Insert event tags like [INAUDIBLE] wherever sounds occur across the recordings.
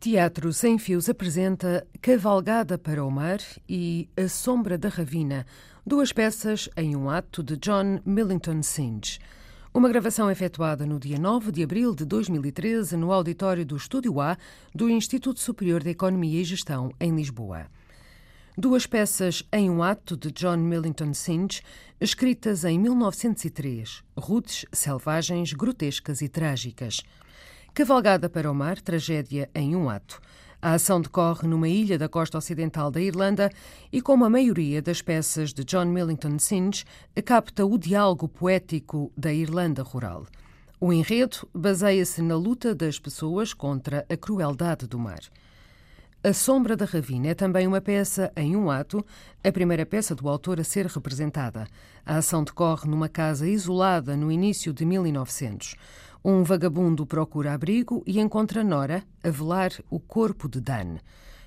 Teatro Sem Fios apresenta Cavalgada para o Mar e A Sombra da Ravina, duas peças em um ato de John Millington Synge. Uma gravação efetuada no dia 9 de abril de 2013 no auditório do Estúdio A do Instituto Superior de Economia e Gestão, em Lisboa. Duas peças em um ato de John Millington Synge, escritas em 1903, roots selvagens, grotescas e trágicas. Cavalgada para o Mar, tragédia em um ato. A ação decorre numa ilha da costa ocidental da Irlanda e, como a maioria das peças de John Millington Synge, capta o diálogo poético da Irlanda rural. O enredo baseia-se na luta das pessoas contra a crueldade do mar. A Sombra da Ravina é também uma peça em um ato, a primeira peça do autor a ser representada. A ação decorre numa casa isolada no início de 1900. Um vagabundo procura abrigo e encontra Nora a velar o corpo de Dan.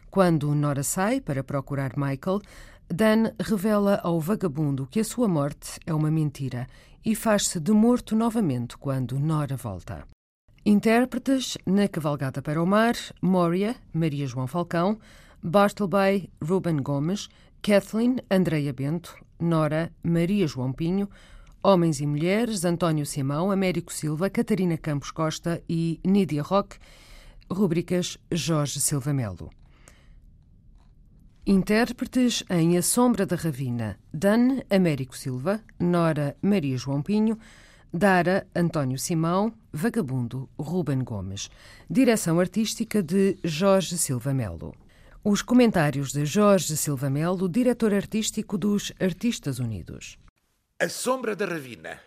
Quando Nora sai para procurar Michael, Dan revela ao vagabundo que a sua morte é uma mentira e faz-se de morto novamente quando Nora volta. Intérpretes na Cavalgada para o Mar: Moria, Maria João Falcão, Bartleby, Ruben Gomes, Kathleen, Andreia Bento, Nora, Maria João Pinho, Homens e Mulheres, António Simão, Américo Silva, Catarina Campos Costa e Nídia Roque, rúbricas Jorge Silva Melo. Intérpretes em A Sombra da Ravina, Dan Américo Silva, Nora Maria João Pinho, Dara António Simão, Vagabundo Ruben Gomes. Direção artística de Jorge Silva Melo. Os comentários de Jorge Silva Melo, diretor artístico dos Artistas Unidos. A Sombra da Ravina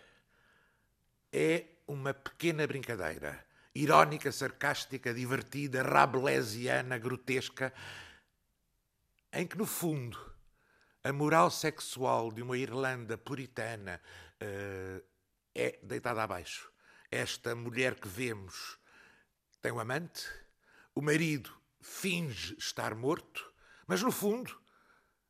é uma pequena brincadeira, irónica, sarcástica, divertida, rabelesiana, grotesca, em que, no fundo, a moral sexual de uma Irlanda puritana uh, é deitada abaixo. Esta mulher que vemos tem um amante, o marido finge estar morto, mas, no fundo,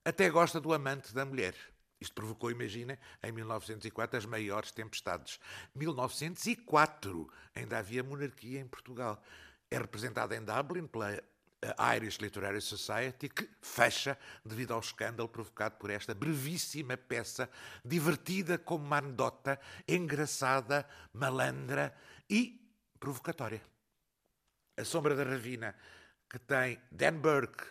até gosta do amante da mulher. Isto provocou, imagina, em 1904 as maiores tempestades. 1904 ainda havia monarquia em Portugal. É representada em Dublin pela eh, Irish Literary Society, que fecha devido ao escândalo provocado por esta brevíssima peça, divertida como uma anedota, engraçada, malandra e provocatória. A Sombra da Ravina, que tem Dan Burke,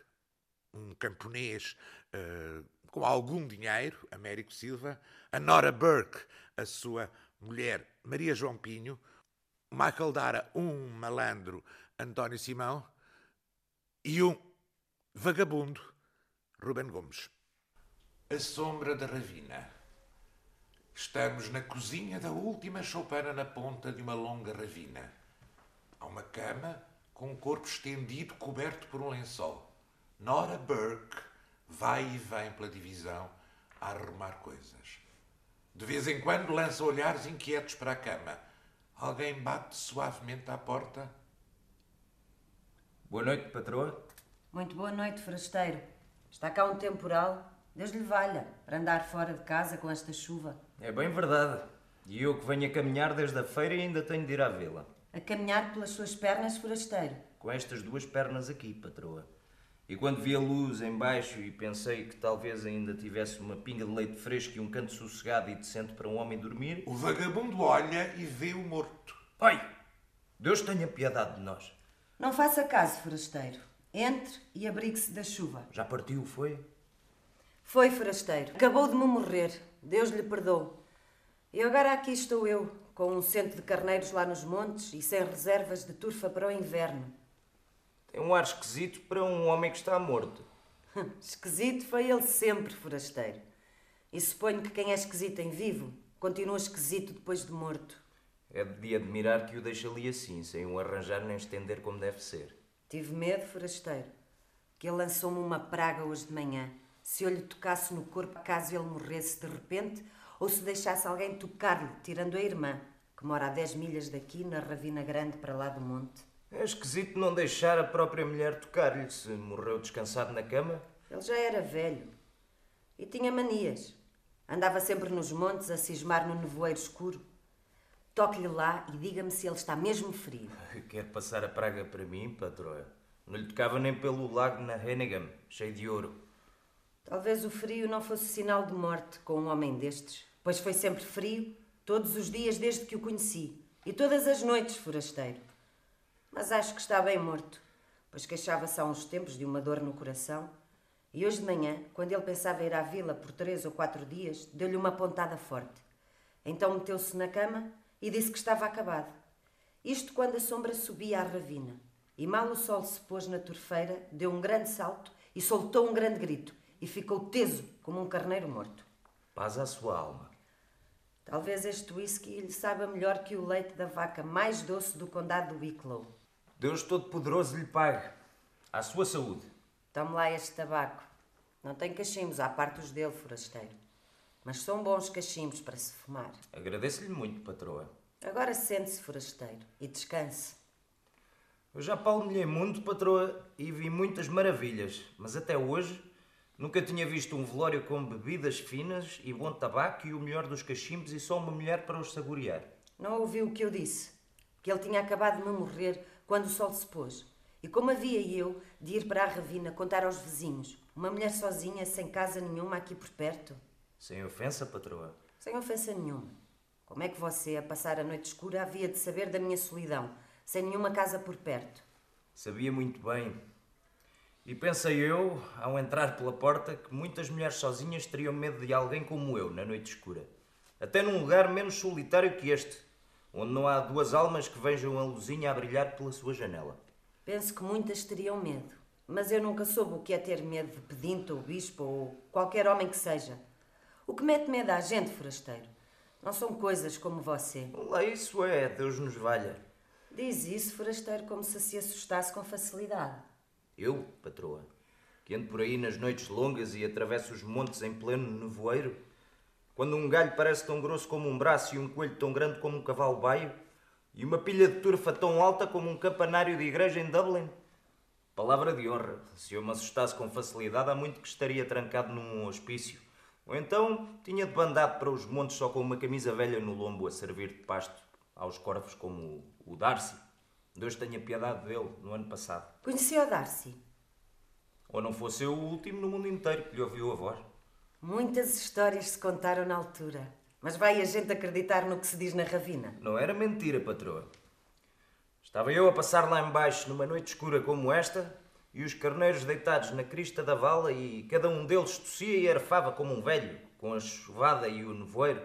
um camponês uh, com algum dinheiro, Américo Silva, a Nora Burke, a sua mulher Maria João Pinho, Michael Dara, um malandro, António Simão, e um vagabundo, Ruben Gomes. A sombra da ravina. Estamos na cozinha da última choupana na ponta de uma longa ravina. Há uma cama com um corpo estendido coberto por um lençol. Nora Burke vai e vem pela divisão a arrumar coisas. De vez em quando lança olhares inquietos para a cama. Alguém bate suavemente à porta. Boa noite, patroa. Muito boa noite, forasteiro. Está cá um temporal. Deus lhe valha para andar fora de casa com esta chuva. É bem verdade. E eu que venho a caminhar desde a feira e ainda tenho de ir à vila. A caminhar pelas suas pernas, forasteiro? Com estas duas pernas aqui, patroa. E quando vi a luz embaixo e pensei que talvez ainda tivesse uma pinga de leite fresco e um canto sossegado e decente para um homem dormir. O vagabundo olha e vê o morto. Ai! Deus tenha piedade de nós. Não faça caso, forasteiro. Entre e abrigue-se da chuva. Já partiu, foi? Foi, forasteiro. Acabou de me morrer. Deus lhe perdoe. E agora aqui estou eu, com um cento de carneiros lá nos montes e sem reservas de turfa para o inverno. Tem um ar esquisito para um homem que está morto. [LAUGHS] esquisito foi ele sempre, forasteiro. E suponho que quem é esquisito em vivo continua esquisito depois de morto. É de admirar que o deixe ali assim, sem o arranjar nem estender como deve ser. Tive medo, forasteiro, que ele lançou-me uma praga hoje de manhã. Se eu lhe tocasse no corpo caso ele morresse de repente, ou se deixasse alguém tocar-lhe, tirando a irmã, que mora a 10 milhas daqui, na ravina grande para lá do monte. É esquisito não deixar a própria mulher tocar-lhe se morreu descansado na cama. Ele já era velho e tinha manias. Andava sempre nos montes a cismar no nevoeiro escuro. Toque-lhe lá e diga-me se ele está mesmo ferido. Quer passar a praga para mim, patroa? Não lhe tocava nem pelo lago na Hennigan, cheio de ouro. Talvez o frio não fosse sinal de morte com um homem destes, pois foi sempre frio, todos os dias desde que o conheci, e todas as noites, forasteiro. Mas acho que está bem morto, pois queixava-se há uns tempos de uma dor no coração, e hoje de manhã, quando ele pensava ir à vila por três ou quatro dias, deu-lhe uma pontada forte. Então meteu-se na cama e disse que estava acabado. Isto quando a sombra subia à ravina. E mal o sol se pôs na torfeira, deu um grande salto e soltou um grande grito e ficou teso como um carneiro morto. Paz à sua alma. Talvez este whisky lhe saiba melhor que o leite da vaca mais doce do condado do Wicklow. Deus Todo-Poderoso lhe pague. À sua saúde. Tome lá este tabaco. Não tem cachimbos, à parte os dele, forasteiro. Mas são bons cachimbos para se fumar. Agradeço-lhe muito, patroa. Agora sente-se, forasteiro, e descanse. Eu já palmilhei muito, patroa, e vi muitas maravilhas, mas até hoje nunca tinha visto um velório com bebidas finas e bom tabaco e o melhor dos cachimbos e só uma mulher para os saborear. Não ouviu o que eu disse? Que ele tinha acabado de me morrer quando o sol se pôs. E como havia eu de ir para a ravina contar aos vizinhos, uma mulher sozinha, sem casa nenhuma aqui por perto? Sem ofensa, patroa. Sem ofensa nenhuma. Como é que você, a passar a noite escura, havia de saber da minha solidão, sem nenhuma casa por perto? Sabia muito bem. E pensei eu, ao entrar pela porta, que muitas mulheres sozinhas teriam medo de alguém como eu na noite escura. Até num lugar menos solitário que este, onde não há duas almas que vejam a luzinha a brilhar pela sua janela. Penso que muitas teriam medo, mas eu nunca soube o que é ter medo de pedinte ou bispo ou qualquer homem que seja. O que mete medo à gente, forasteiro, não são coisas como você. Lá isso é, Deus nos valha. Diz isso, forasteiro, como se se assustasse com facilidade. Eu, patroa, que ando por aí nas noites longas e atravesso os montes em pleno nevoeiro, quando um galho parece tão grosso como um braço e um coelho tão grande como um cavalo baio, e uma pilha de turfa tão alta como um campanário de igreja em Dublin. Palavra de honra, se eu me assustasse com facilidade, há muito que estaria trancado num hospício. Ou então tinha de bandado para os montes só com uma camisa velha no lombo a servir de pasto aos corvos como o Darcy. Deus tenha piedade dele no ano passado. Conhecia o Darcy? Ou não fosse eu o último no mundo inteiro que lhe ouviu a voz. Muitas histórias se contaram na altura. Mas vai a gente acreditar no que se diz na ravina? Não era mentira, patroa. Estava eu a passar lá embaixo numa noite escura como esta e os carneiros deitados na crista da vala e cada um deles tossia e arfava como um velho, com a chuvada e o nevoeiro.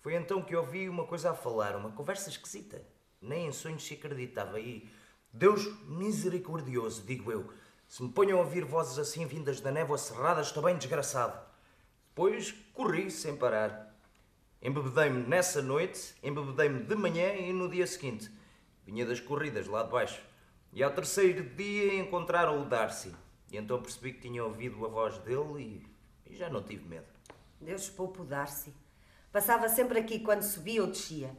Foi então que ouvi uma coisa a falar, uma conversa esquisita. Nem em sonhos se acreditava e... Deus misericordioso, digo eu. Se me ponham a ouvir vozes assim vindas da névoa cerrada, estou bem desgraçado. Depois corri sem parar. Embebedei-me nessa noite, embebedei-me de manhã e no dia seguinte. Vinha das corridas lá de baixo. E ao terceiro dia encontraram o Darcy. E então percebi que tinha ouvido a voz dele e, e já não tive medo. Deus poupa o Darcy. Passava sempre aqui quando subia ou descia.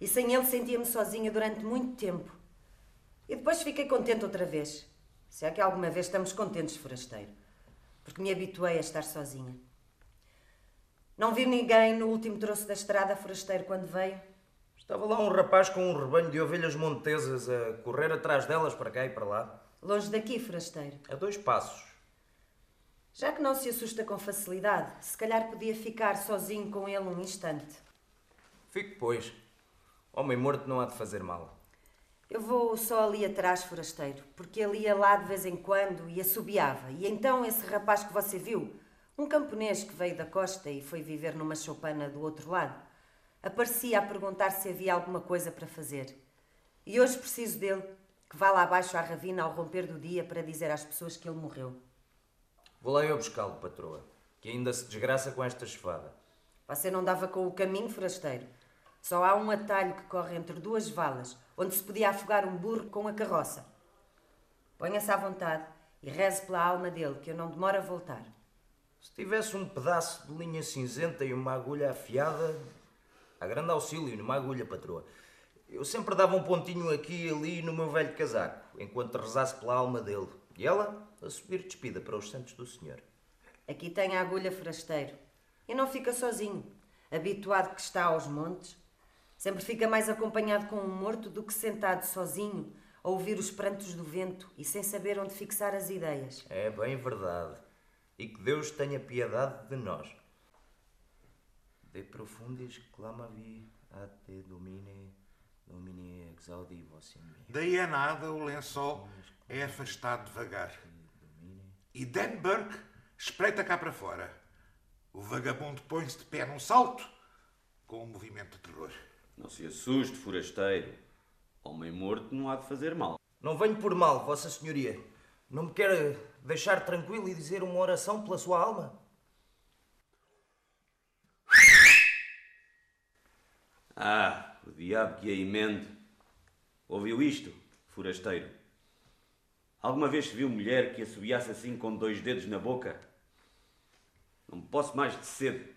E sem ele sentia-me sozinha durante muito tempo. E depois fiquei contente outra vez. Se é que alguma vez estamos contentes, forasteiro. Porque me habituei a estar sozinha. Não vi ninguém no último troço da estrada, forasteiro, quando veio? Estava lá um rapaz com um rebanho de ovelhas montesas a correr atrás delas para cá e para lá. Longe daqui, forasteiro. A dois passos. Já que não se assusta com facilidade, se calhar podia ficar sozinho com ele um instante. Fique, pois. Homem morto não há de fazer mal. Eu vou só ali atrás, forasteiro, porque ele ia lá de vez em quando e assobiava. E então esse rapaz que você viu, um camponês que veio da costa e foi viver numa choupana do outro lado, aparecia a perguntar se havia alguma coisa para fazer. E hoje preciso dele, que vá lá abaixo à ravina ao romper do dia para dizer às pessoas que ele morreu. Vou lá eu buscá-lo, patroa, que ainda se desgraça com esta chuvada. Você não dava com o caminho, forasteiro. Só há um atalho que corre entre duas valas, onde se podia afogar um burro com a carroça. Ponha-se à vontade e reze pela alma dele, que eu não demoro a voltar. Se tivesse um pedaço de linha cinzenta e uma agulha afiada, a grande auxílio numa agulha, patroa. Eu sempre dava um pontinho aqui e ali no meu velho casaco, enquanto rezasse pela alma dele. E ela a subir despida para os santos do Senhor. Aqui tem a agulha forasteiro. E não fica sozinho, habituado que está aos montes. Sempre fica mais acompanhado com um morto do que sentado sozinho, a ouvir os prantos do vento e sem saber onde fixar as ideias. É bem verdade. E que Deus tenha piedade de nós. De profundis clamavi a te domine, domine exaudi vossem Daí a nada o lençol é afastado devagar. E Dan Burke espreita cá para fora. O vagabundo põe-se de pé num salto, com um movimento de terror. Não se assuste, forasteiro. Homem morto não há de fazer mal. Não venho por mal, Vossa Senhoria. Não me quer deixar tranquilo e dizer uma oração pela sua alma? Ah, o diabo que a emende. Ouviu isto, forasteiro? Alguma vez viu mulher que assobiasse assim com dois dedos na boca? Não posso mais de sede.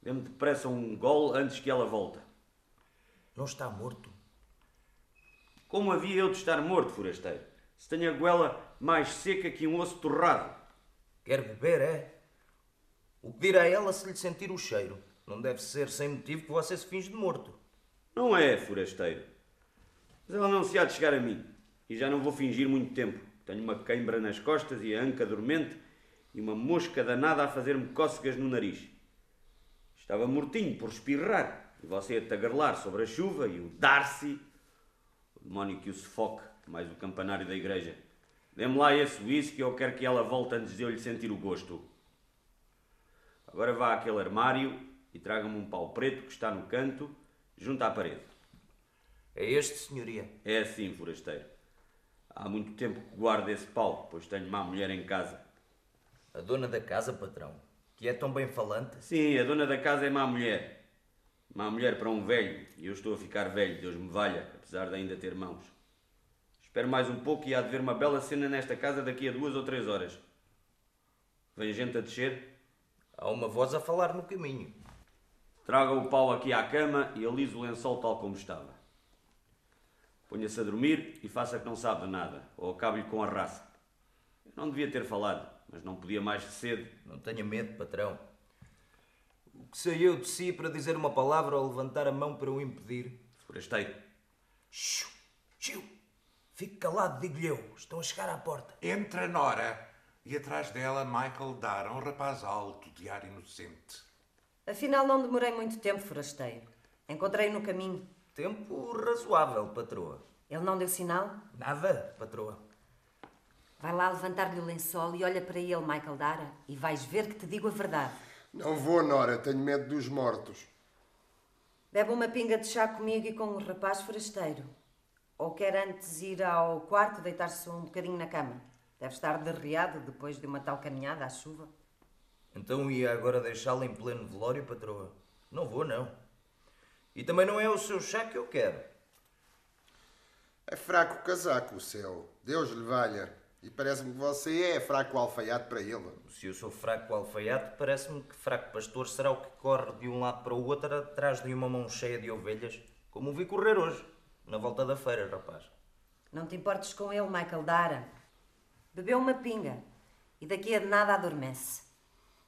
Dê-me depressa um gol antes que ela volte. Não está morto? Como havia eu de estar morto, forasteiro? Se tenho a goela mais seca que um osso torrado. Quer beber, é? O que dirá ela se lhe sentir o cheiro? Não deve ser sem motivo que você se finge de morto. Não é, forasteiro. Mas ela não se há de chegar a mim. E já não vou fingir muito tempo. Tenho uma queimbra nas costas e a anca dormente e uma mosca danada a fazer-me cócegas no nariz. Estava mortinho por espirrar e você a tagarlar sobre a chuva e o Darcy, o demónio que o sufoque, mais o campanário da igreja. Dê-me lá esse whisky eu quero que ela volte antes de eu lhe sentir o gosto. Agora vá àquele armário e traga-me um pau preto que está no canto, junto à parede. É este, senhoria? É assim, forasteiro. Há muito tempo que guardo esse pau, pois tenho má mulher em casa. A dona da casa, patrão, que é tão bem falante. Sim, a dona da casa é má mulher. Má mulher para um velho, e eu estou a ficar velho, Deus me valha, apesar de ainda ter mãos. Espero mais um pouco e há de ver uma bela cena nesta casa daqui a duas ou três horas. Vem gente a descer? Há uma voz a falar no caminho. Traga o pau aqui à cama e alise o lençol tal como estava. Ponha-se a dormir e faça que não sabe de nada, ou acabe-lhe com a raça. Eu não devia ter falado, mas não podia mais de cedo. Não tenha medo, patrão. O que saiu de si para dizer uma palavra ou levantar a mão para o impedir? Forasteiro, Xiu, xiu. Fique calado, digo-lhe eu. Estão a chegar à porta. Entra Nora e atrás dela Michael Dara, um rapaz alto, de ar inocente. Afinal, não demorei muito tempo, forasteiro. Encontrei-o no caminho. Tempo razoável, patroa. Ele não deu sinal? Nada, patroa. Vai lá levantar-lhe o lençol e olha para ele, Michael Dara, e vais ver que te digo a verdade. Não vou, Nora, tenho medo dos mortos. Bebe uma pinga de chá comigo e com o rapaz forasteiro. Ou quer antes ir ao quarto deitar-se um bocadinho na cama. Deve estar derreado depois de uma tal caminhada à chuva. Então ia agora deixá-la em pleno velório, patroa? Não vou, não. E também não é o seu chá que eu quero. É fraco o casaco, o céu. Deus lhe valha. E parece-me que você é fraco alfaiate para ele. Se eu sou fraco alfaiate, parece-me que fraco pastor será o que corre de um lado para o outro atrás de uma mão cheia de ovelhas, como o vi correr hoje, na volta da feira, rapaz. Não te importes com ele, Michael Dara. Bebeu uma pinga e daqui a nada adormece.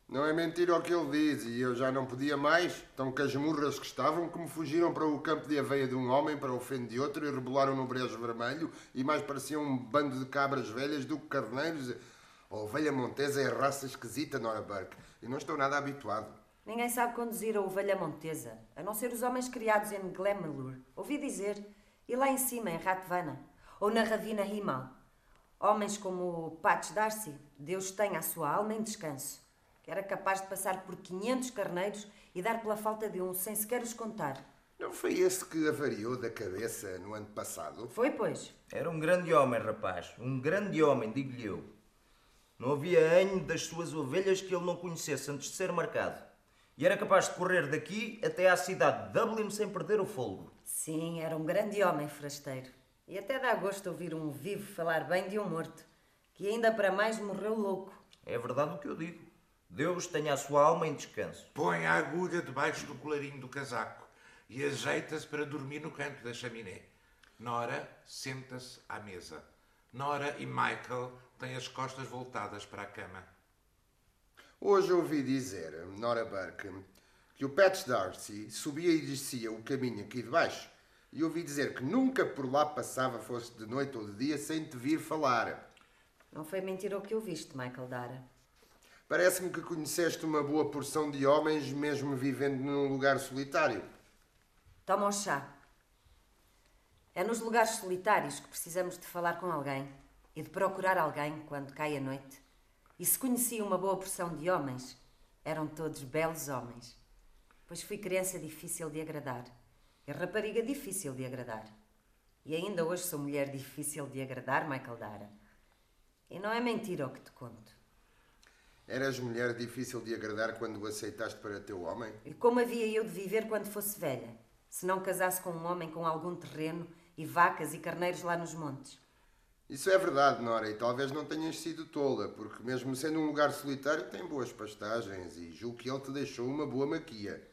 Não é mentira o que ele diz, e eu já não podia mais, tão que as murras que estavam, que me fugiram para o campo de aveia de um homem, para o feno de outro, e rebolaram no brejo vermelho, e mais pareciam um bando de cabras velhas do que carneiros. A ovelha montesa é raça esquisita, Nora Burke, e não estou nada habituado. Ninguém sabe conduzir a ovelha montesa, a não ser os homens criados em Glamorlur. Ouvi dizer. E lá em cima, em Ratvana. Ou na Ravina Himal. Homens como o Patch Darcy, Deus tenha a sua alma em descanso. Que era capaz de passar por 500 carneiros e dar pela falta de um sem sequer os contar. Não foi esse que avariou da cabeça no ano passado? Foi, pois. Era um grande homem, rapaz. Um grande homem, digo-lhe eu. Não havia anho das suas ovelhas que ele não conhecesse antes de ser marcado. E era capaz de correr daqui até à cidade de Dublin sem perder o fôlego. Sim, era um grande homem forasteiro. E até dá gosto ouvir um vivo falar bem de um morto, que ainda para mais morreu louco. É verdade o que eu digo. Deus tenha a sua alma em descanso. Põe a agulha debaixo do colarinho do casaco e ajeita-se para dormir no canto da chaminé. Nora senta-se à mesa. Nora e Michael têm as costas voltadas para a cama. Hoje ouvi dizer, Nora Burke, que o Patch Darcy subia e descia o caminho aqui de baixo E ouvi dizer que nunca por lá passava, fosse de noite ou de dia, sem te vir falar. Não foi mentira o que ouviste, Michael Dara. Parece-me que conheceste uma boa porção de homens, mesmo vivendo num lugar solitário. Toma o chá. É nos lugares solitários que precisamos de falar com alguém e de procurar alguém quando cai a noite. E se conheci uma boa porção de homens, eram todos belos homens. Pois fui criança difícil de agradar e rapariga difícil de agradar. E ainda hoje sou mulher difícil de agradar, Michael Dara. E não é mentira o que te conto. Eras mulher difícil de agradar quando o aceitaste para teu homem? E como havia eu de viver quando fosse velha, se não casasse com um homem com algum terreno e vacas e carneiros lá nos montes? Isso é verdade, Nora, e talvez não tenhas sido tola, porque mesmo sendo um lugar solitário tem boas pastagens e julgo que ele te deixou uma boa maquia.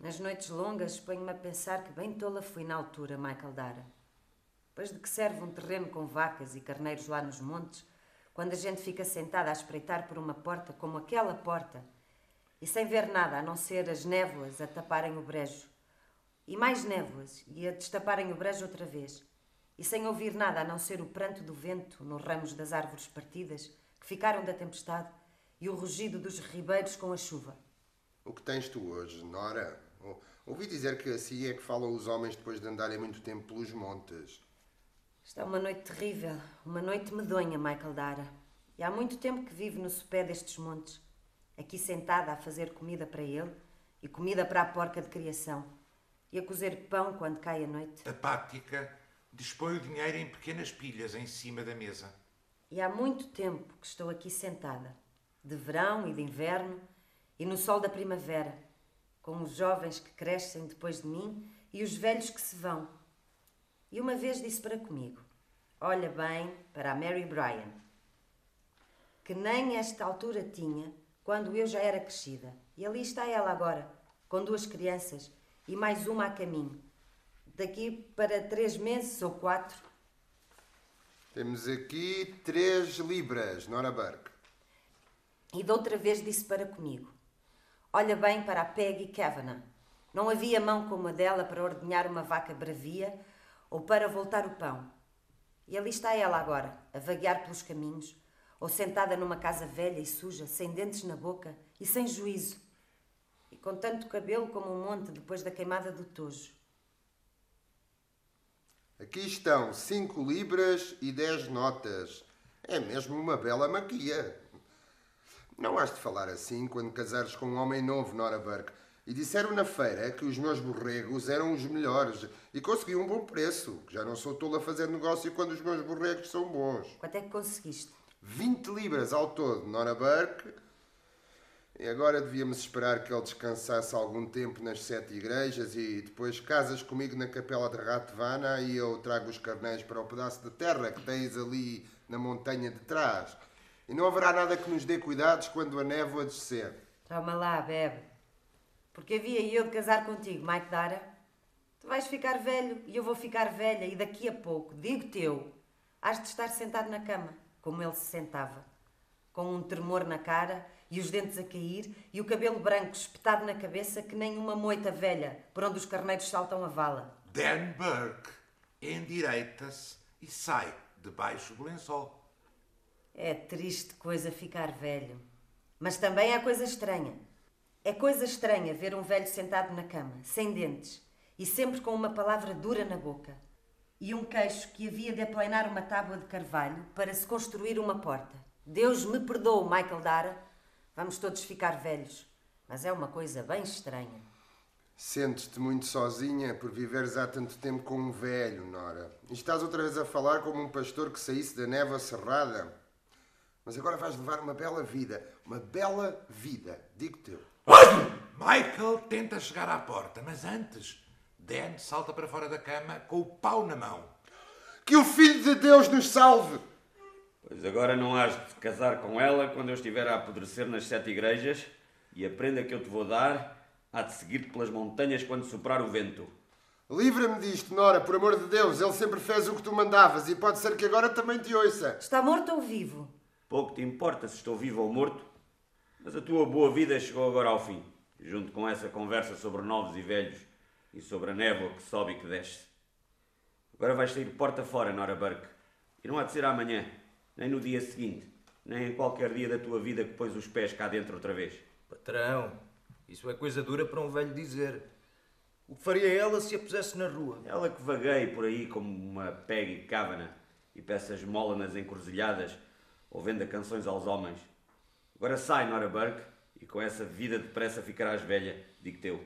Nas noites longas ponho-me a pensar que bem tola fui na altura, Michael Dara. Pois de que serve um terreno com vacas e carneiros lá nos montes, quando a gente fica sentada a espreitar por uma porta como aquela porta, e sem ver nada a não ser as névoas a taparem o brejo, e mais névoas e a destaparem o brejo outra vez, e sem ouvir nada a não ser o pranto do vento nos ramos das árvores partidas que ficaram da tempestade e o rugido dos ribeiros com a chuva. O que tens tu hoje, Nora? Ouvi dizer que assim é que falam os homens depois de andarem muito tempo pelos montes. Está uma noite terrível, uma noite medonha, Michael Dara. E há muito tempo que vivo no sopé destes montes, aqui sentada a fazer comida para ele e comida para a porca de criação, e a cozer pão quando cai a noite. Apática, dispõe o dinheiro em pequenas pilhas em cima da mesa. E há muito tempo que estou aqui sentada, de verão e de inverno, e no sol da primavera, com os jovens que crescem depois de mim e os velhos que se vão. E uma vez disse para comigo: Olha bem para a Mary Bryan, que nem esta altura tinha quando eu já era crescida. E ali está ela agora, com duas crianças e mais uma a caminho. Daqui para três meses ou quatro. Temos aqui três libras, Nora Burke. E de outra vez disse para comigo: Olha bem para a Peggy Kavanagh. Não havia mão como a dela para ordenhar uma vaca bravia ou para voltar o pão. E ali está ela agora, a vaguear pelos caminhos, ou sentada numa casa velha e suja, sem dentes na boca e sem juízo, e com tanto cabelo como um monte depois da queimada do tojo. Aqui estão cinco libras e dez notas. É mesmo uma bela maquia. Não has de falar assim quando casares com um homem novo, Nora Burke. E disseram na feira que os meus borregos eram os melhores e consegui um bom preço. Já não sou tolo a fazer negócio quando os meus borregos são bons. Quanto é que conseguiste? 20 libras ao todo, Nora Burke. E agora devíamos esperar que ele descansasse algum tempo nas sete igrejas e depois casas comigo na capela de Ratvana e eu trago os carnéis para o pedaço de terra que tens ali na montanha de trás. E não haverá nada que nos dê cuidados quando a névoa descer. Toma lá, bebe. Porque havia eu de casar contigo, Mike Dara? Tu vais ficar velho e eu vou ficar velha e daqui a pouco, digo-te eu, has de estar sentado na cama, como ele se sentava, com um tremor na cara e os dentes a cair e o cabelo branco espetado na cabeça que nem uma moita velha por onde os carneiros saltam a vala. Dan Burke endireita-se e sai debaixo do lençol. É triste coisa ficar velho. Mas também é coisa estranha. É coisa estranha ver um velho sentado na cama, sem dentes, e sempre com uma palavra dura na boca, e um queixo que havia de aplanar uma tábua de carvalho para se construir uma porta. Deus me perdoe, Michael Dara. Vamos todos ficar velhos, mas é uma coisa bem estranha. Sentes-te muito sozinha por viveres há tanto tempo com um velho, Nora. E estás outra vez a falar como um pastor que saísse da névoa cerrada. Mas agora vais levar uma bela vida. Uma bela vida, digo-te eu. Michael tenta chegar à porta, mas antes, Dan salta para fora da cama com o pau na mão. Que o Filho de Deus nos salve! Pois agora não has de casar com ela quando eu estiver a apodrecer nas sete igrejas e a prenda que eu te vou dar há de seguir-te pelas montanhas quando soprar o vento. Livra-me disto, Nora, por amor de Deus. Ele sempre fez o que tu mandavas e pode ser que agora também te ouça. Está morto ou vivo? Pouco te importa se estou vivo ou morto, mas a tua boa vida chegou agora ao fim, junto com essa conversa sobre novos e velhos e sobre a névoa que sobe e que desce. Agora vais sair porta fora, Nora Burke. E não há de ser amanhã, nem no dia seguinte, nem em qualquer dia da tua vida que pôs os pés cá dentro outra vez. Patrão, isso é coisa dura para um velho dizer. O que faria ela se a pusesse na rua? Ela que vagueie por aí como uma Peggy Cavana e peça esmola nas encruzilhadas ou venda canções aos homens. Agora sai, Nora Burke, e com essa vida depressa ficarás velha, digo teu.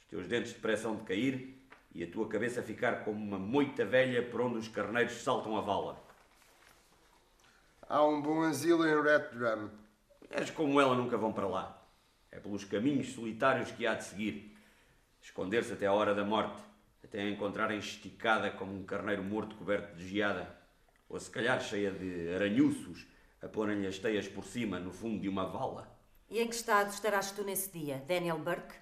Os teus dentes depressa hão de cair e a tua cabeça ficar como uma moita velha por onde os carneiros saltam a vala. Há um bom asilo em Rathdrum. És como ela nunca vão para lá. É pelos caminhos solitários que há de seguir. Esconder-se até a hora da morte, até a encontrarem esticada como um carneiro morto coberto de geada, ou se calhar cheia de aranhuços, a porem-lhe as teias por cima, no fundo de uma vala. E em que estado estarás tu nesse dia, Daniel Burke?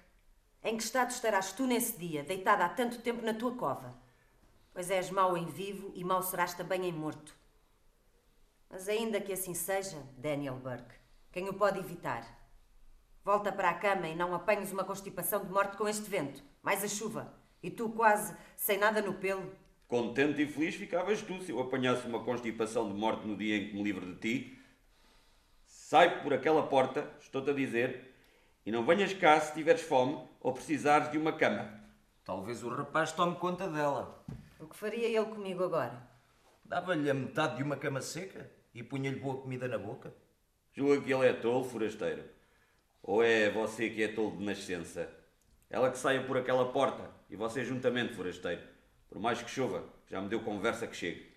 Em que estado estarás tu nesse dia, deitada há tanto tempo na tua cova? Pois és mau em vivo e mau serás também em morto. Mas ainda que assim seja, Daniel Burke, quem o pode evitar? Volta para a cama e não apanhes uma constipação de morte com este vento, mais a chuva, e tu quase sem nada no pelo. Contente e feliz ficavas tu se eu apanhasse uma constipação de morte no dia em que me livro de ti. Sai por aquela porta, estou-te a dizer, e não venhas cá se tiveres fome ou precisares de uma cama. Talvez o rapaz tome conta dela. O que faria ele comigo agora? Dava-lhe a metade de uma cama seca e punha-lhe boa comida na boca. Julga que ele é tolo, forasteiro. Ou é você que é tolo de nascença? Ela que saia por aquela porta e você juntamente, forasteiro. Por mais que chova, já me deu conversa que chegue.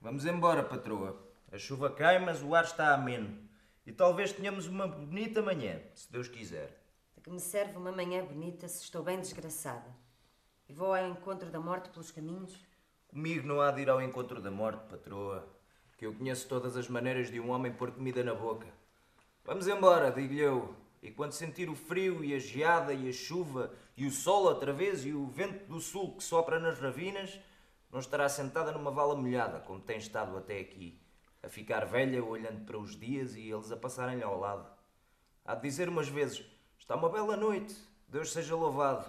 Vamos embora, patroa. A chuva cai, mas o ar está ameno. E talvez tenhamos uma bonita manhã, se Deus quiser. De que me serve uma manhã bonita se estou bem desgraçada? E vou ao encontro da morte pelos caminhos? Comigo não há de ir ao encontro da morte, patroa, que eu conheço todas as maneiras de um homem pôr comida na boca. Vamos embora, digo-lhe eu. E quando sentir o frio e a geada e a chuva e o sol outra vez e o vento do sul que sopra nas ravinas, não estará sentada numa vala molhada, como tem estado até aqui, a ficar velha olhando para os dias e eles a passarem-lhe ao lado. Há de dizer umas vezes, está uma bela noite, Deus seja louvado.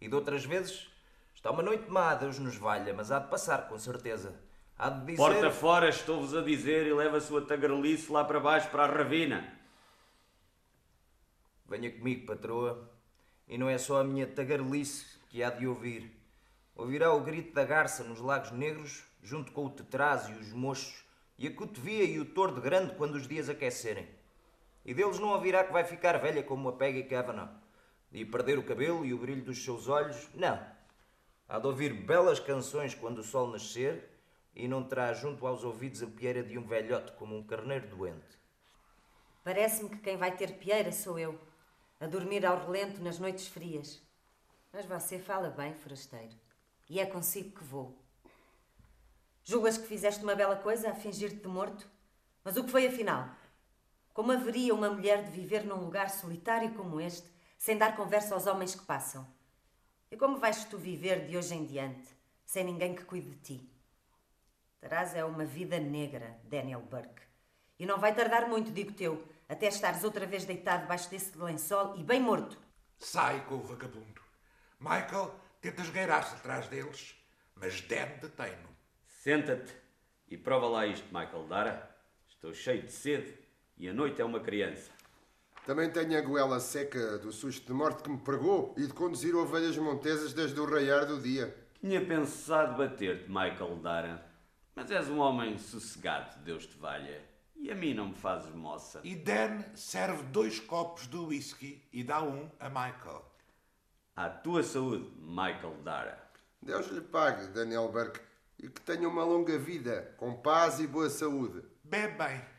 E de outras vezes, está uma noite má, Deus nos valha, mas há de passar, com certeza. Há de dizer... Porta fora, estou-vos a dizer, e leva a sua tagarelice lá para baixo, para a ravina. Venha comigo, patroa. E não é só a minha tagarelice que há de ouvir. Ouvirá o grito da garça nos lagos negros, junto com o tetraz e os mochos, e a cotovia e o tordo grande quando os dias aquecerem. E deles não ouvirá que vai ficar velha como a Peggy Kavanagh, e perder o cabelo e o brilho dos seus olhos, não. Há de ouvir belas canções quando o sol nascer, e não terá junto aos ouvidos a pieira de um velhote como um carneiro doente. Parece-me que quem vai ter pieira sou eu, a dormir ao relento nas noites frias. Mas você fala bem, forasteiro, e é consigo que vou. Julgas que fizeste uma bela coisa a fingir-te morto? Mas o que foi afinal? Como haveria uma mulher de viver num lugar solitário como este, sem dar conversa aos homens que passam? E como vais tu viver de hoje em diante, sem ninguém que cuide de ti? Terás é uma vida negra, Daniel Burke. E não vai tardar muito, digo teu, até estares outra vez deitado debaixo desse lençol e bem morto. Sai com o vagabundo. Michael tenta esgueirar-se atrás deles, mas Dan detém-no. Senta-te e prova lá isto, Michael Dara. Estou cheio de sede e a noite é uma criança. Também tenho a goela seca do susto de morte que me pregou e de conduzir ovelhas montesas desde o raiar do dia. Tinha pensado bater-te, Michael Dara, mas és um homem sossegado, Deus te valha. E a mim não me fazes moça. E Dan serve dois copos de whisky e dá um a Michael. À tua saúde, Michael Dara. Deus lhe pague, Daniel Burke, e que tenha uma longa vida, com paz e boa saúde. Bebe bem.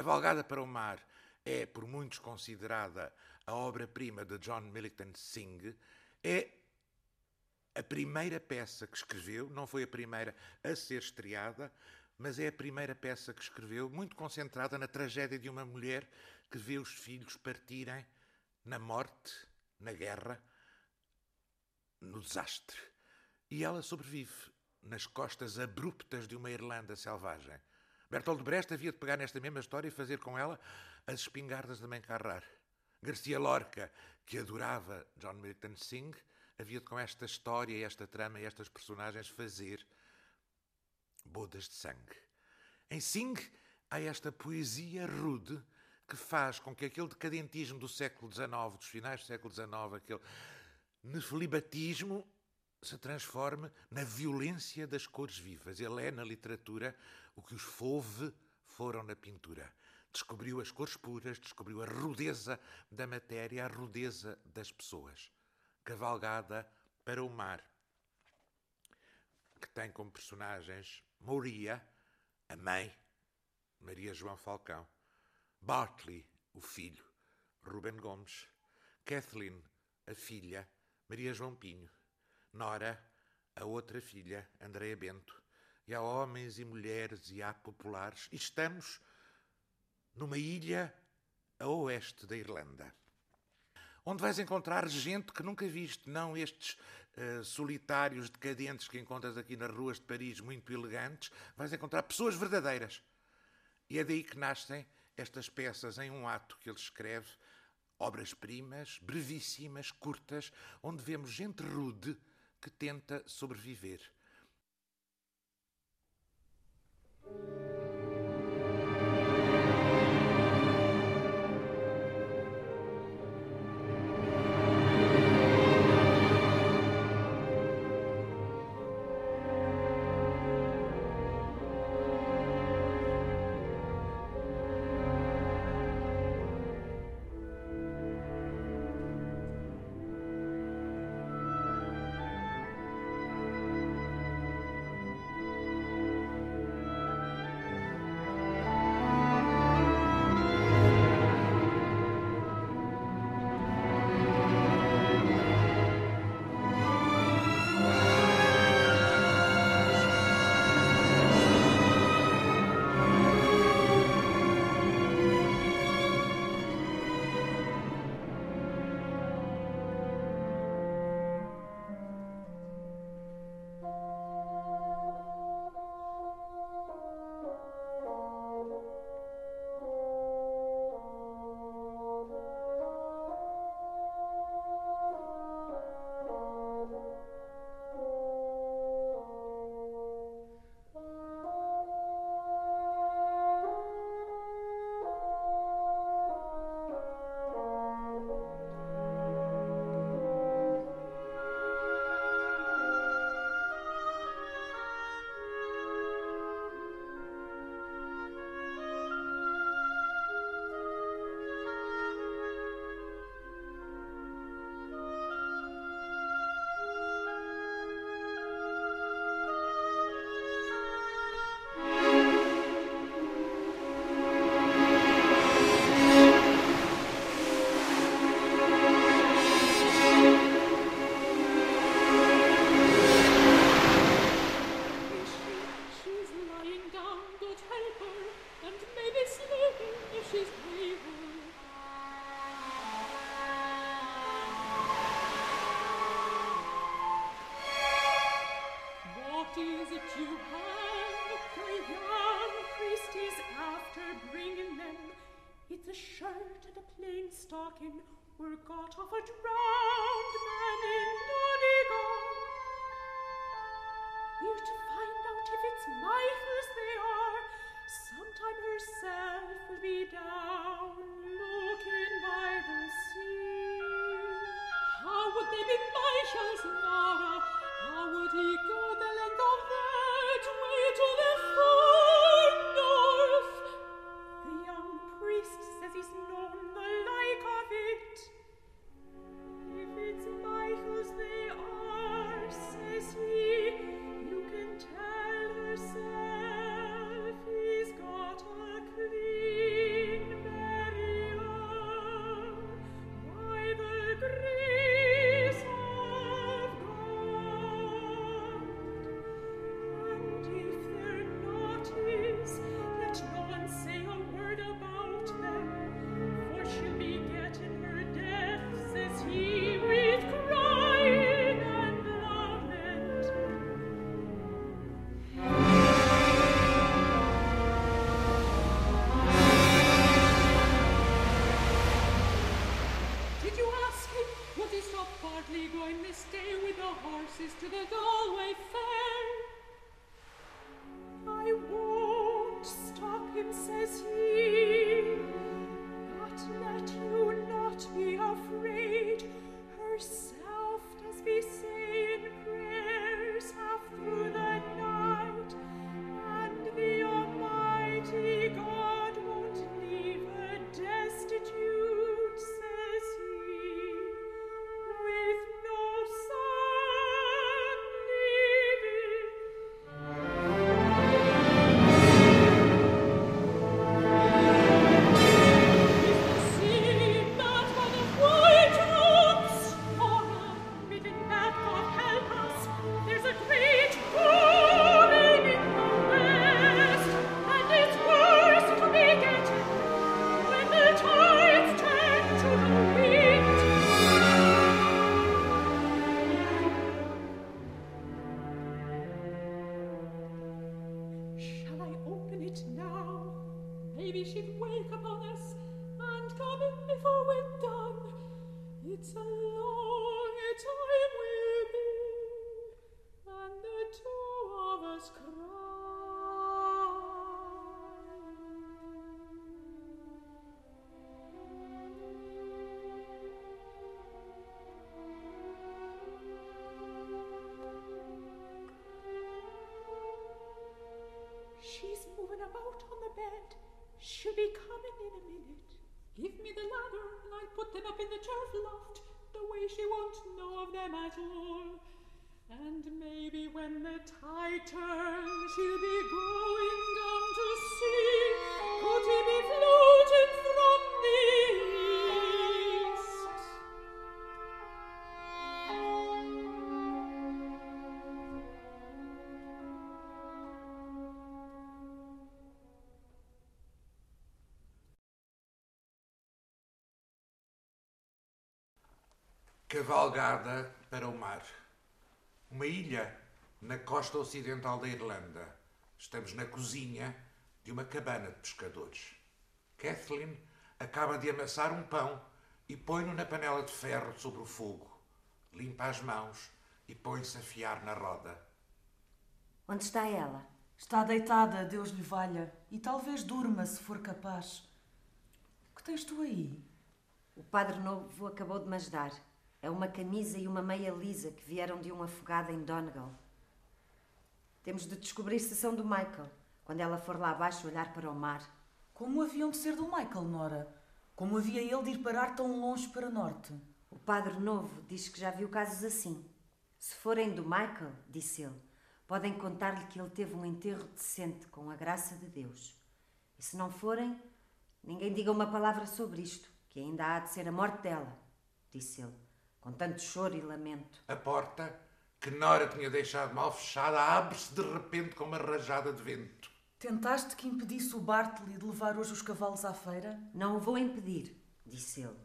Cavalgada para o Mar é, por muitos, considerada a obra-prima de John Millington Synge. É a primeira peça que escreveu, não foi a primeira a ser estreada, mas é a primeira peça que escreveu, muito concentrada na tragédia de uma mulher que vê os filhos partirem na morte, na guerra, no desastre. E ela sobrevive nas costas abruptas de uma Irlanda selvagem. Bertolt Brecht havia de pegar nesta mesma história e fazer com ela as espingardas de Mãe Carrar. Garcia Lorca, que adorava John Milton Synge, havia de com esta história, esta trama e estas personagens fazer bodas de sangue. Em Synge há esta poesia rude que faz com que aquele decadentismo do século XIX, dos finais do século XIX, aquele nefilibatismo, se transforme na violência das cores vivas. Ele é, na literatura, o que os Fauve foram na pintura. Descobriu as cores puras, descobriu a rudeza da matéria, a rudeza das pessoas. Cavalgada para o mar, que tem como personagens Moria, a mãe, Maria João Falcão, Bartley, o filho, Ruben Gomes, Kathleen, a filha, Maria João Pinho, Nora, a outra filha, Andréa Bento, e há homens e mulheres e há populares, e estamos numa ilha a oeste da Irlanda, onde vais encontrar gente que nunca viste, não estes uh, solitários decadentes que encontras aqui nas ruas de Paris, muito elegantes, vais encontrar pessoas verdadeiras. E é daí que nascem estas peças em um ato que ele escreve, obras-primas, brevíssimas, curtas, onde vemos gente rude que tenta sobreviver. Cavalgada para o mar. Uma ilha na costa ocidental da Irlanda. Estamos na cozinha de uma cabana de pescadores. Kathleen acaba de amassar um pão e põe-no na panela de ferro sobre o fogo. Limpa as mãos e põe-se a fiar na roda. Onde está ela? Está deitada, Deus lhe valha, e talvez durma se for capaz. O que tens tu aí? O padre novo acabou de me ajudar. É uma camisa e uma meia lisa que vieram de um afogado em Donegal. Temos de descobrir se são do Michael, quando ela for lá abaixo olhar para o mar. Como haviam de ser do Michael, Nora? Como havia ele de ir parar tão longe para norte? O padre novo diz que já viu casos assim. Se forem do Michael, disse ele, podem contar-lhe que ele teve um enterro decente com a graça de Deus. E se não forem, ninguém diga uma palavra sobre isto, que ainda há de ser a morte dela, disse ele, com tanto choro e lamento. A porta, que Nora tinha deixado mal fechada, abre-se de repente com uma rajada de vento. Tentaste que impedisse o Bartley de levar hoje os cavalos à feira? Não o vou impedir, disse ele.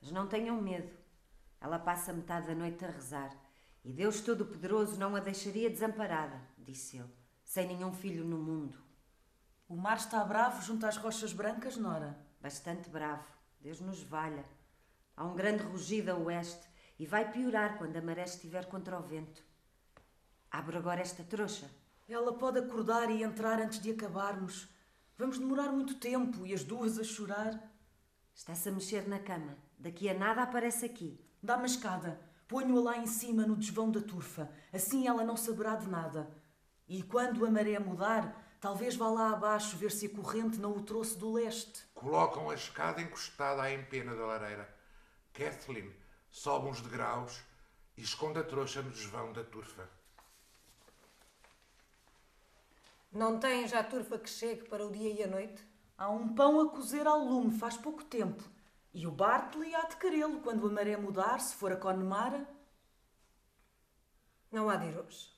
Mas não tenham medo. Ela passa metade da noite a rezar. E Deus Todo-Poderoso não a deixaria desamparada, disse ele, sem nenhum filho no mundo. O mar está bravo junto às rochas brancas, Nora. Bastante bravo. Deus nos valha. Há um grande rugido a oeste e vai piorar quando a maré estiver contra o vento. Abre agora esta trouxa. Ela pode acordar e entrar antes de acabarmos. Vamos demorar muito tempo e as duas a chorar. Está-se a mexer na cama. Daqui a nada aparece aqui. Dá-me a escada. Ponho-a lá em cima no desvão da turfa. Assim ela não saberá de nada. E quando a maré mudar, talvez vá lá abaixo ver se a corrente não o trouxe do leste. Colocam a escada encostada à empena da lareira. Kathleen sobe uns degraus e esconde a trouxa no desvão da turfa. Não tem já turfa que chegue para o dia e a noite? Há um pão a cozer ao lume faz pouco tempo. E o Bartley há de querê-lo quando a maré mudar, se for a Connemara. Não há de ir hoje.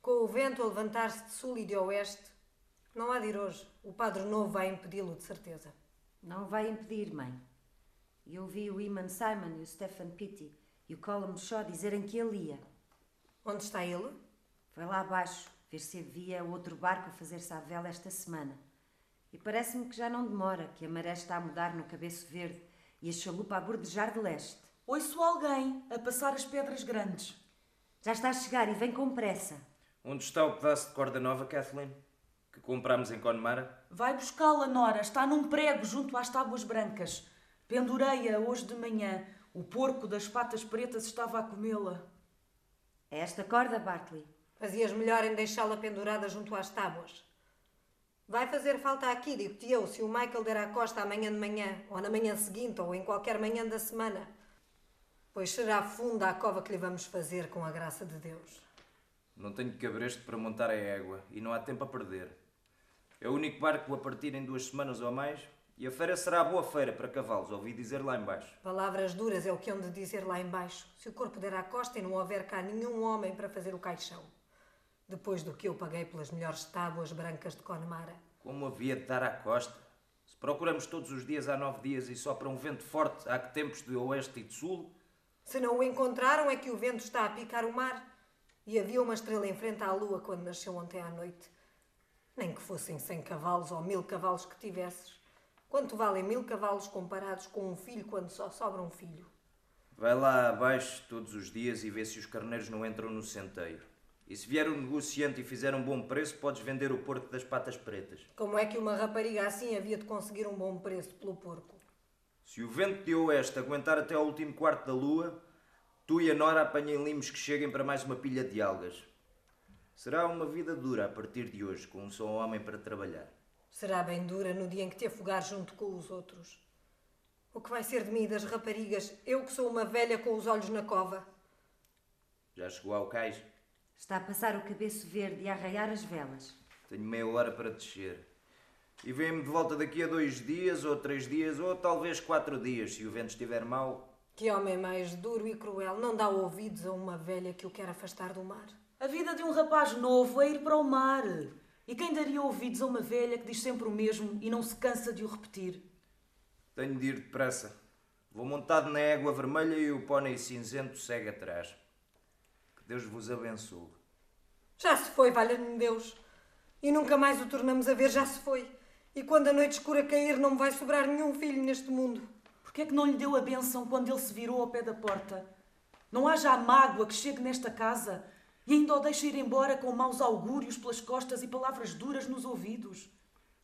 Com o vento a levantar-se de sul e de oeste, não há de ir hoje. O padre novo vai impedi-lo, de certeza. Não vai impedir, mãe. E ouvi o Eamon Simon e o Stephen Pitty e o Colum Shaw dizerem que ele ia. Onde está ele? Foi lá abaixo ver se havia outro barco a fazer-se à vela esta semana. E parece-me que já não demora, que a maré está a mudar no cabeço verde e a chalupa a bordejar de leste. Ouço alguém a passar as pedras grandes. Já está a chegar e vem com pressa. Onde está o pedaço de corda nova, Kathleen? Que comprámos em Connemara? Vai buscá-la, Nora. Está num prego junto às tábuas brancas. Pendurei-a hoje de manhã. O porco das patas pretas estava a comê-la. É esta corda, Bartley. Fazias melhor em deixá-la pendurada junto às tábuas. Vai fazer falta aqui, digo-te eu, se o Michael der à costa amanhã de manhã, ou na manhã seguinte, ou em qualquer manhã da semana. Pois será funda a cova que lhe vamos fazer com a graça de Deus. Não tenho cabresto para montar a égua e não há tempo a perder. É o único barco a partir em duas semanas ou mais e a feira será boa feira para cavalos, ouvi dizer lá embaixo. Palavras duras é o que hão de dizer lá embaixo, se o corpo der à costa e não houver cá nenhum homem para fazer o caixão. Depois do que eu paguei pelas melhores tábuas brancas de Connemara. Como havia de dar à costa? Se procuramos todos os dias há nove dias e só para um vento forte há que tempos de oeste e de sul, Se não o encontraram é que o vento está a picar o mar. E havia uma estrela em frente à lua quando nasceu ontem à noite. Nem que fossem cem cavalos ou mil cavalos que tivesses. Quanto valem mil cavalos comparados com um filho quando só sobra um filho? vai lá abaixo todos os dias e vê se os carneiros não entram no centeio. E se vier um negociante e fizer um bom preço, podes vender o porco das patas pretas. Como é que uma rapariga assim havia de conseguir um bom preço pelo porco? Se o vento de oeste aguentar até ao último quarto da lua, tu e a Nora apanhem limos que cheguem para mais uma pilha de algas. Será uma vida dura a partir de hoje, com um só homem para trabalhar. Será bem dura no dia em que te afogar junto com os outros. O que vai ser de mim e das raparigas, eu que sou uma velha com os olhos na cova? Já chegou ao cais? Está a passar o cabeço verde e a arraiar as velas. Tenho meia hora para descer. E vem-me de volta daqui a dois dias, ou três dias, ou talvez quatro dias, se o vento estiver mau. Que homem mais duro e cruel não dá ouvidos a uma velha que o quer afastar do mar? A vida de um rapaz novo é ir para o mar. E quem daria ouvidos a uma velha que diz sempre o mesmo e não se cansa de o repetir? Tenho de ir depressa. Vou montado na égua vermelha e o pônei cinzento segue atrás. Que Deus vos abençoe. Já se foi, valha-me Deus. E nunca mais o tornamos a ver, já se foi. E quando a noite escura cair, não me vai sobrar nenhum filho neste mundo. Porquê é que não lhe deu a bênção quando ele se virou ao pé da porta? Não há já mágoa que chegue nesta casa e ainda o deixa ir embora com maus augúrios pelas costas e palavras duras nos ouvidos.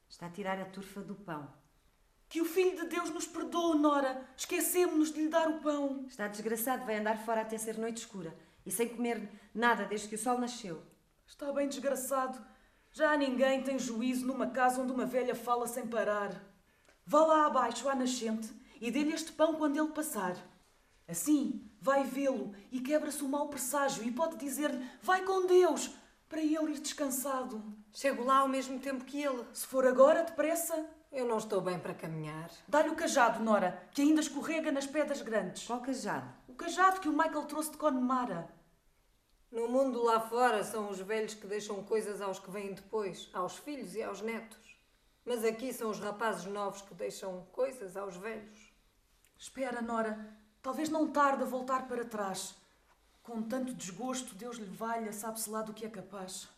Está a tirar a turfa do pão. Que o Filho de Deus nos perdoe, Nora. Esquecemos-nos de lhe dar o pão. Está desgraçado, vai andar fora até ser noite escura. E sem comer nada desde que o sol nasceu. Está bem desgraçado. Já ninguém tem juízo numa casa onde uma velha fala sem parar. Vá lá abaixo à nascente e dê-lhe este pão quando ele passar. Assim, vai vê-lo e quebra-se o mau presságio e pode dizer-lhe: Vai com Deus, para ele ir descansado. Chego lá ao mesmo tempo que ele. Se for agora, depressa, Eu não estou bem para caminhar. dá-lhe o cajado, Nora, que ainda escorrega nas pedras grandes. Qual cajado? O cajado que o Michael trouxe de Connemara. No mundo lá fora são os velhos que deixam coisas aos que vêm depois, aos filhos e aos netos. Mas aqui são os rapazes novos que deixam coisas aos velhos. Espera, Nora. Talvez não tarde a voltar para trás. Com tanto desgosto, Deus lhe valha, sabe-se lá do que é capaz.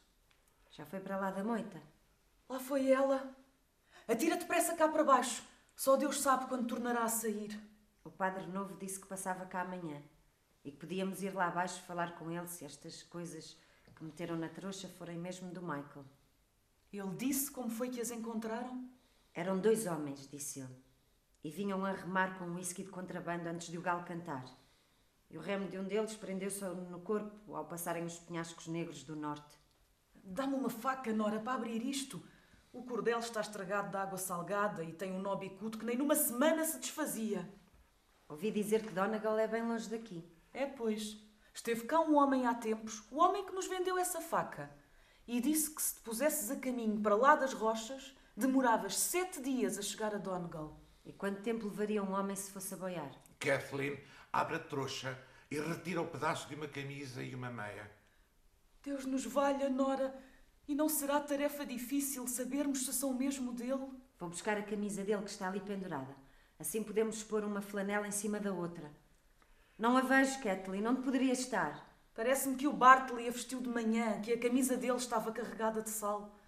Já foi para lá da moita. Lá foi ela. Atira depressa cá para baixo. Só Deus sabe quando tornará a sair. O padre novo disse que passava cá amanhã e que podíamos ir lá abaixo falar com ele se estas coisas que meteram na trouxa forem mesmo do Michael. Ele disse como foi que as encontraram? Eram dois homens, disse ele, e vinham a remar com um whisky de contrabando antes de o galo cantar. E o remo de um deles prendeu-se no corpo ao passarem os penhascos negros do norte. Dá-me uma faca, Nora, para abrir isto. O cordel está estragado de água salgada e tem um nó bicudo que nem numa semana se desfazia. Ouvi dizer que Donegal é bem longe daqui. É, pois. Esteve cá um homem há tempos, o homem que nos vendeu essa faca, e disse que se te pusesses a caminho para lá das rochas, demoravas sete dias a chegar a Donegal. E quanto tempo levaria um homem se fosse a boiar? Kathleen abre a trouxa e retira o pedaço de uma camisa e uma meia. Deus nos valha, Nora, e não será tarefa difícil sabermos se são mesmo dele? Vou buscar a camisa dele que está ali pendurada. Assim podemos expor uma flanela em cima da outra. Não a vejo, Kathleen. Onde poderia estar? Parece-me que o Bartley a vestiu de manhã, que a camisa dele estava carregada de sal.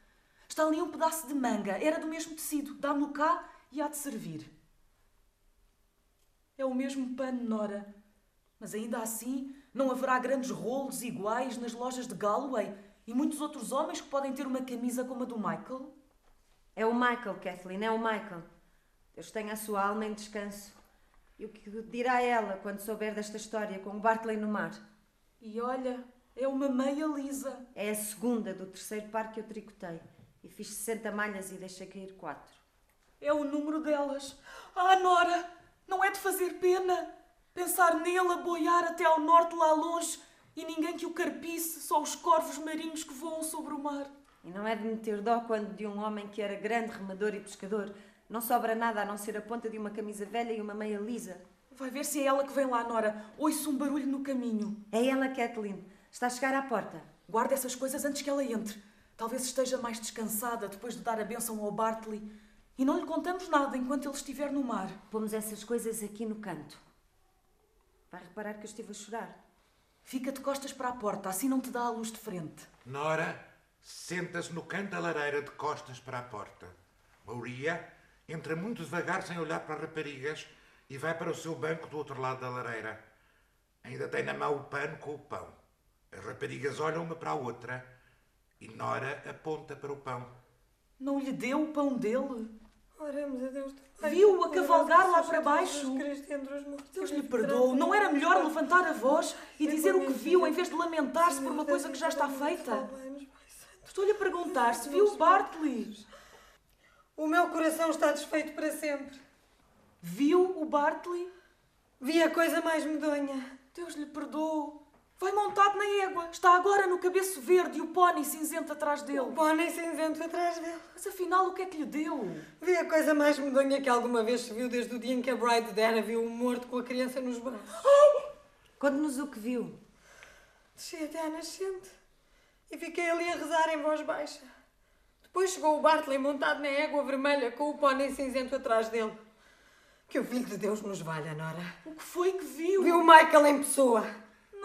Está ali um pedaço de manga, era do mesmo tecido. Dá-me-o cá e há de servir. É o mesmo pano, Nora. Mas ainda assim, não haverá grandes rolos iguais nas lojas de Galway e muitos outros homens que podem ter uma camisa como a do Michael? É o Michael, Kathleen, é o Michael. Deus tenha a sua alma em descanso. E o que dirá ela quando souber desta história com o Bartley no mar? E olha, é uma meia lisa. É a segunda do terceiro par que eu tricotei. E fiz 60 malhas e deixei cair quatro. É o número delas. Ah, Nora, não é de fazer pena. Pensar nele a boiar até ao norte lá longe e ninguém que o carpice, só os corvos marinhos que voam sobre o mar. E não é de meter dó quando de um homem que era grande remador e pescador não sobra nada a não ser a ponta de uma camisa velha e uma meia lisa. Vai ver se é ela que vem lá, Nora. Ouço um barulho no caminho. É ela, Kathleen. Está a chegar à porta. Guarda essas coisas antes que ela entre. Talvez esteja mais descansada depois de dar a bênção ao Bartley. E não lhe contamos nada enquanto ele estiver no mar. Pomos essas coisas aqui no canto. Vai reparar que eu estive a chorar. Fica de costas para a porta, assim não te dá a luz de frente. Nora senta-se no canto da lareira de costas para a porta. Maria entra muito devagar sem olhar para as raparigas e vai para o seu banco do outro lado da lareira. Ainda tem na mão o pano com o pão. As raparigas olham uma para a outra e Nora aponta para o pão. Não lhe deu o pão dele? Oramos a Deus. Viu-o a cavalgar lá para baixo? Deus lhe perdoe. Não era melhor levantar a voz e dizer o que viu em vez de lamentar-se por uma coisa que já está feita? Estou-lhe a perguntar se viu o Bartley. O meu coração está desfeito para sempre. Viu o Bartley? Vi a coisa mais medonha. Deus lhe perdoe. Vai montado na égua. Está agora no cabeço verde e o pônei cinzento atrás dele. O pônei cinzento atrás dele. Mas afinal, o que é que lhe deu? Vi a coisa mais medonha que alguma vez se viu desde o dia em que a Bride Dara viu um morto com a criança nos braços. Oh! Conte-nos o que viu. Desci até à nascente e fiquei ali a rezar em voz baixa. Depois chegou o Bartley montado na égua vermelha com o pônei cinzento atrás dele. Que o Filho de Deus nos valha, Nora. O que foi que viu? Viu o Michael em pessoa.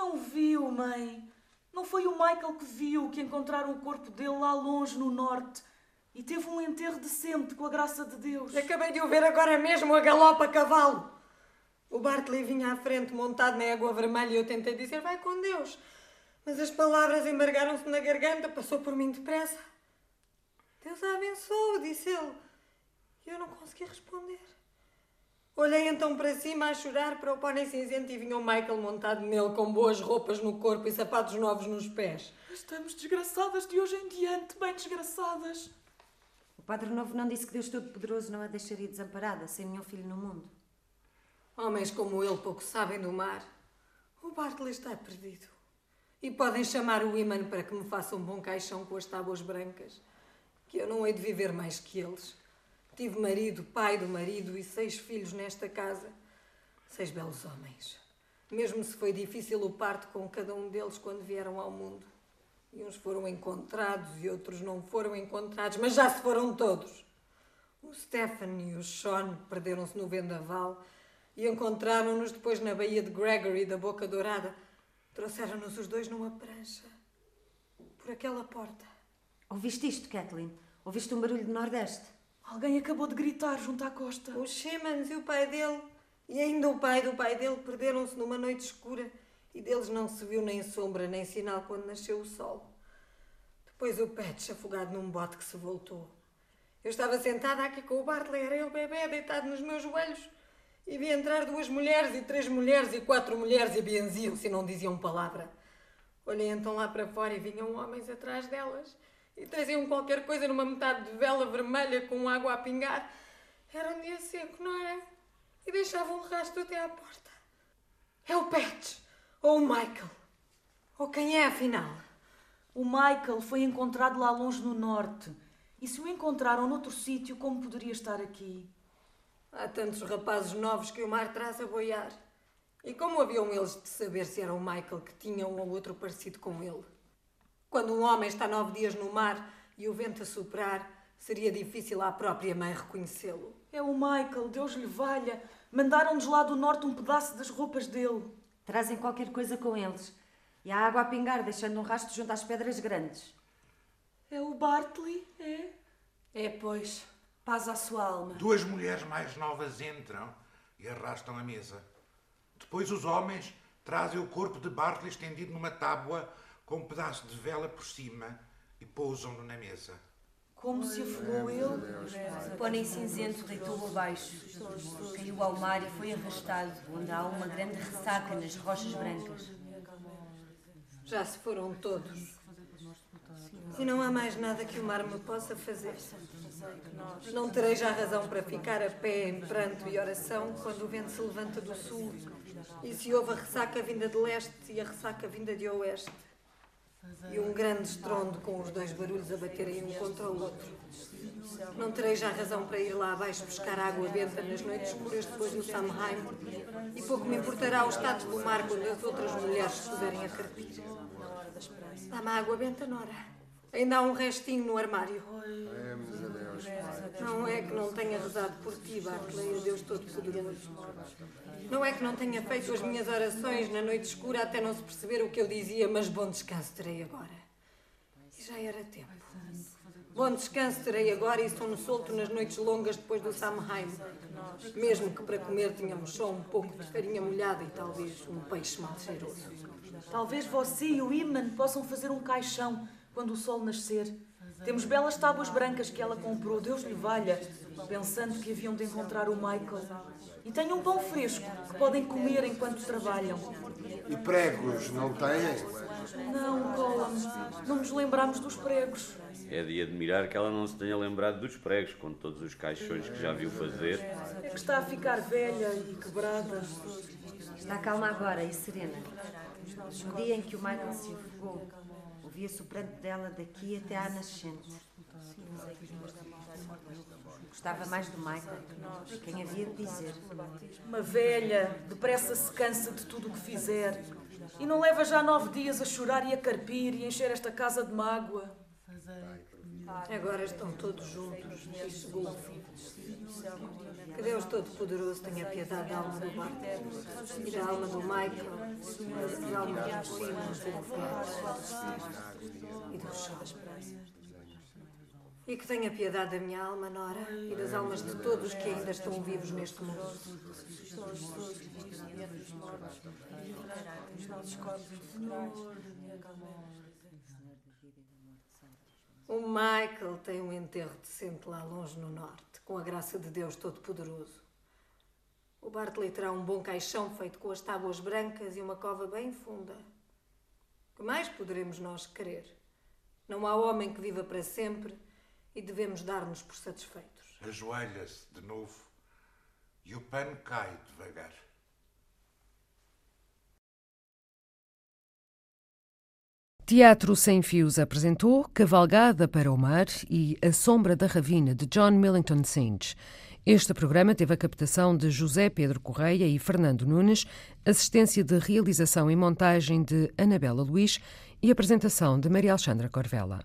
Não viu, mãe. Não foi o Michael que viu que encontraram o corpo dele lá longe no norte e teve um enterro decente com a graça de Deus. Acabei de o ver agora mesmo a galopa a cavalo. O Bartley vinha à frente montado na égua vermelha e eu tentei dizer vai com Deus. Mas as palavras embargaram-se na garganta, passou por mim depressa. Deus a abençoe, disse ele. E eu não consegui responder. Olhei então para cima a chorar para o pônei cinzento e vinha o Michael montado nele com boas roupas no corpo e sapatos novos nos pés. Estamos desgraçadas de hoje em diante, bem desgraçadas. O Padre Novo não disse que Deus Todo-Poderoso não a deixaria desamparada, sem nenhum filho no mundo. Homens como ele pouco sabem do mar. O Bartley está perdido. E podem chamar o imã para que me faça um bom caixão com as tábuas brancas, que eu não hei de viver mais que eles. Tive marido, pai do marido e seis filhos nesta casa. Seis belos homens. Mesmo se foi difícil o parto com cada um deles quando vieram ao mundo. E uns foram encontrados e outros não foram encontrados, mas já se foram todos. O Stephen e o Sean perderam-se no vendaval e encontraram-nos depois na Baía de Gregory da Boca Dourada. Trouxeram-nos os dois numa prancha. Por aquela porta. Ouviste isto, Kathleen? Ouviste um barulho de nordeste? Alguém acabou de gritar junto à costa. O Simmons e o pai dele, e ainda o pai do pai dele, perderam-se numa noite escura e deles não se viu nem sombra nem sinal quando nasceu o sol. Depois o Patch afogado num bote que se voltou. Eu estava sentada aqui com o Bartley, era ele bebê, deitado nos meus joelhos, e vi entrar duas mulheres e três mulheres e quatro mulheres e benziam-se e não diziam palavra. Olhei então lá para fora e vinham homens atrás delas e traziam qualquer coisa numa metade de vela vermelha com água a pingar. Era um dia seco, não era? E deixavam um rastro até à porta. É o Patch, ou o Michael, ou quem é afinal? O Michael foi encontrado lá longe no norte. E se o encontraram noutro sítio, como poderia estar aqui? Há tantos rapazes novos que o mar traz a boiar. E como haviam eles de saber se era o Michael que tinha um ou outro parecido com ele? Quando um homem está nove dias no mar e o vento a soprar, seria difícil à própria mãe reconhecê-lo. É o Michael, Deus lhe valha. Mandaram-nos lá do norte um pedaço das roupas dele. Trazem qualquer coisa com eles. E a água a pingar, deixando um rastro junto às pedras grandes. É o Bartley, é? É, pois. Paz à sua alma. Duas mulheres mais novas entram e arrastam a mesa. Depois os homens Trazem o corpo de Bartley estendido numa tábua com um pedaço de vela por cima e pousam-no na mesa. Como se afogou ele? Pônei cinzento deitou-o abaixo. Caiu ao mar e foi arrastado, onde há uma grande ressaca nas rochas brancas. Já se foram todos. E não há mais nada que o mar me possa fazer. Não terei já razão para ficar a pé em pranto e oração quando o vento se levanta do sul e se ouve a ressaca vinda de leste e a ressaca vinda de oeste. E um grande estrondo com os dois barulhos a baterem um contra o outro. Não terei já razão para ir lá abaixo buscar água benta nas noites escuras depois do Samheim. E pouco me importará o status do mar quando as outras mulheres puserem a carpir. Dá-me água benta, Nora. Ainda há um restinho no armário. Pai. Não é que não tenha rezado por ti, Barclay, a Deus Todo-Poderoso. Não é que não tenha feito as minhas orações na noite escura até não se perceber o que eu dizia, mas bom descanso terei agora. E já era tempo. Bom descanso terei agora e sono solto nas noites longas depois do Samheim. Mesmo que para comer tínhamos só um pouco de farinha molhada e talvez um peixe mal cheiroso. Talvez você e o Imnan possam fazer um caixão quando o sol nascer. Temos belas tábuas brancas que ela comprou, Deus lhe valha, pensando que haviam de encontrar o Michael. E tem um pão fresco que podem comer enquanto trabalham. E pregos não têm? Não, Colin, não nos lembramos dos pregos. É de admirar que ela não se tenha lembrado dos pregos, com todos os caixões que já viu fazer. É que está a ficar velha e quebrada. Está calma agora e serena. No dia em que o Michael se afogou, ouvia-se o pranto dela daqui até à nascente. Gostava mais do Michael. Quem havia de dizer? Uma velha, depressa se cansa de tudo o que fizer. E não leva já nove dias a chorar e a carpir e encher esta casa de mágoa. Agora estão todos juntos e chegou o fim. Que Deus Todo-Poderoso tenha piedade da alma do Bart e da alma do Michael e da alma dos Simons e do e do Sean. E que tenha piedade da minha alma, Nora, e das almas de todos que ainda estão vivos neste mundo. O Michael tem um enterro decente lá longe no norte, com a graça de Deus Todo-Poderoso. O Bartley terá um bom caixão feito com as tábuas brancas e uma cova bem funda. Que mais poderemos nós querer? Não há homem que viva para sempre e devemos dar-nos por satisfeitos. Ajoelha-se de novo e o pano cai devagar. Teatro Sem Fios apresentou Cavalgada para o Mar e A Sombra da Ravina, de John Millington Synge. Este programa teve a captação de José Pedro Correia e Fernando Nunes, assistência de realização e montagem de Anabela Luiz e apresentação de Maria Alexandra Corvella.